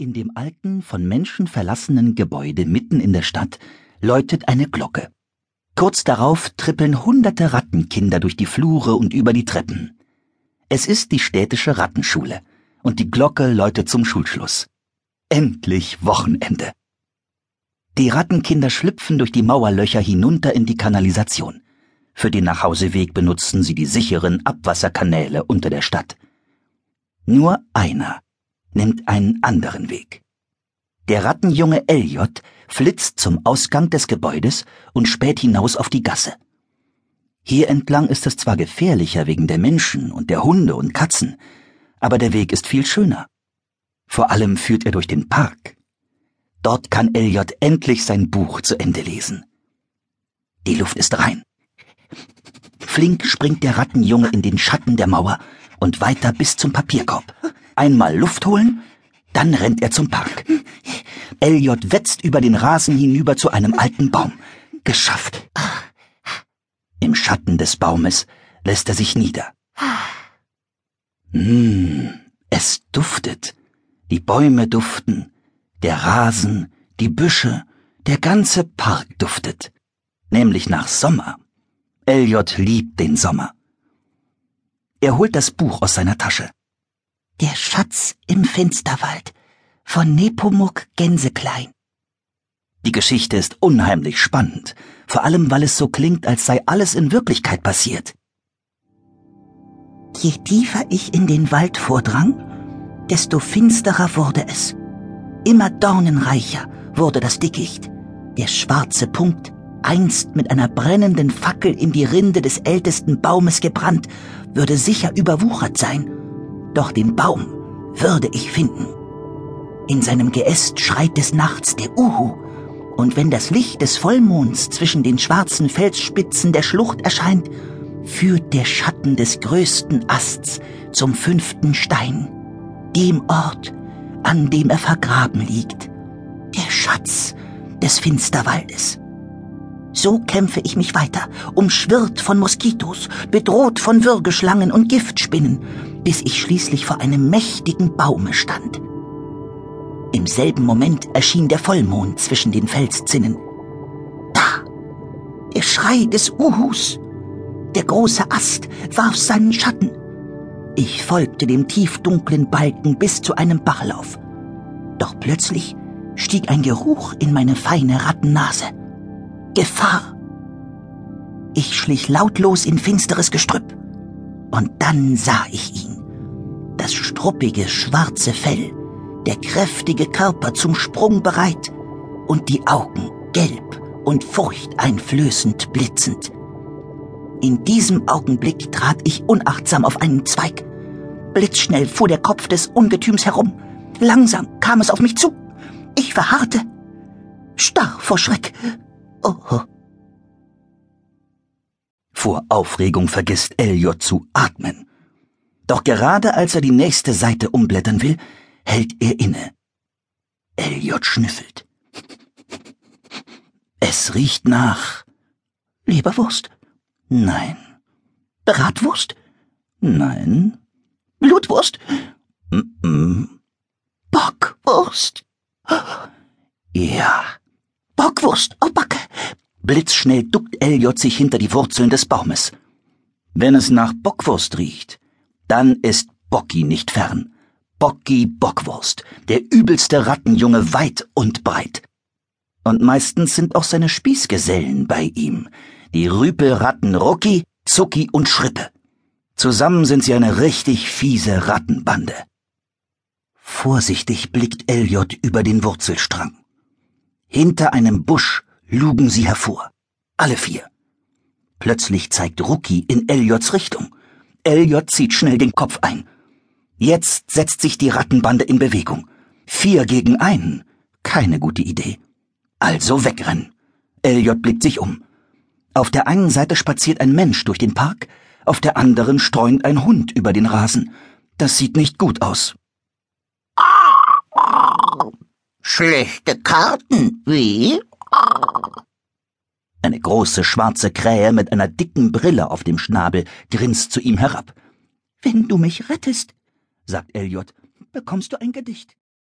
In dem alten, von Menschen verlassenen Gebäude mitten in der Stadt läutet eine Glocke. Kurz darauf trippeln hunderte Rattenkinder durch die Flure und über die Treppen. Es ist die städtische Rattenschule und die Glocke läutet zum Schulschluss. Endlich Wochenende. Die Rattenkinder schlüpfen durch die Mauerlöcher hinunter in die Kanalisation. Für den Nachhauseweg benutzen sie die sicheren Abwasserkanäle unter der Stadt. Nur einer nimmt einen anderen Weg. Der Rattenjunge Elliot flitzt zum Ausgang des Gebäudes und späht hinaus auf die Gasse. Hier entlang ist es zwar gefährlicher wegen der Menschen und der Hunde und Katzen, aber der Weg ist viel schöner. Vor allem führt er durch den Park. Dort kann Elliot endlich sein Buch zu Ende lesen. Die Luft ist rein. Flink springt der Rattenjunge in den Schatten der Mauer und weiter bis zum Papierkorb einmal Luft holen, dann rennt er zum Park. Elliot wetzt über den Rasen hinüber zu einem alten Baum. Geschafft. Im Schatten des Baumes lässt er sich nieder. Hm, es duftet. Die Bäume duften, der Rasen, die Büsche, der ganze Park duftet. Nämlich nach Sommer. Elliot liebt den Sommer. Er holt das Buch aus seiner Tasche. Der Schatz im Finsterwald von Nepomuk Gänseklein. Die Geschichte ist unheimlich spannend, vor allem weil es so klingt, als sei alles in Wirklichkeit passiert. Je tiefer ich in den Wald vordrang, desto finsterer wurde es. Immer dornenreicher wurde das Dickicht. Der schwarze Punkt, einst mit einer brennenden Fackel in die Rinde des ältesten Baumes gebrannt, würde sicher überwuchert sein doch den Baum würde ich finden. In seinem Geäst schreit des Nachts der Uhu, und wenn das Licht des Vollmonds zwischen den schwarzen Felsspitzen der Schlucht erscheint, führt der Schatten des größten Asts zum fünften Stein, dem Ort, an dem er vergraben liegt, der Schatz des Finsterwaldes. So kämpfe ich mich weiter, umschwirrt von Moskitos, bedroht von Würgeschlangen und Giftspinnen, bis ich schließlich vor einem mächtigen Baume stand. Im selben Moment erschien der Vollmond zwischen den Felszinnen. Da! Der Schrei des Uhus! Der große Ast warf seinen Schatten. Ich folgte dem tiefdunklen Balken bis zu einem Bachlauf. Doch plötzlich stieg ein Geruch in meine feine Rattennase. Gefahr! Ich schlich lautlos in finsteres Gestrüpp. Und dann sah ich ihn das struppige schwarze Fell, der kräftige Körper zum Sprung bereit und die Augen gelb und furchteinflößend blitzend. In diesem Augenblick trat ich unachtsam auf einen Zweig. Blitzschnell fuhr der Kopf des Ungetüms herum. Langsam kam es auf mich zu. Ich verharrte, starr vor Schreck. Oh. Vor Aufregung vergisst Elliot zu atmen. Doch gerade als er die nächste Seite umblättern will, hält er inne. Elliot schnüffelt. Es riecht nach Leberwurst? Nein. Bratwurst? Nein. Blutwurst? Mm -mm. Bockwurst? Ja. Bockwurst, oh Backe. Blitzschnell duckt Elliot sich hinter die Wurzeln des Baumes. Wenn es nach Bockwurst riecht, dann ist Bocki nicht fern. Bocki Bockwurst, der übelste Rattenjunge weit und breit. Und meistens sind auch seine Spießgesellen bei ihm, die Rüpelratten Rucki, Zucki und Schrippe. Zusammen sind sie eine richtig fiese Rattenbande. Vorsichtig blickt Elliot über den Wurzelstrang. Hinter einem Busch lugen sie hervor. Alle vier. Plötzlich zeigt Rucki in Elliots Richtung. Elliot zieht schnell den Kopf ein. Jetzt setzt sich die Rattenbande in Bewegung. Vier gegen einen. Keine gute Idee. Also wegrennen. Elliot blickt sich um. Auf der einen Seite spaziert ein Mensch durch den Park, auf der anderen streunt ein Hund über den Rasen. Das sieht nicht gut aus. Schlechte Karten, wie? Eine große schwarze Krähe mit einer dicken Brille auf dem Schnabel grinst zu ihm herab. Wenn du mich rettest, sagt Elliot, bekommst du ein Gedicht.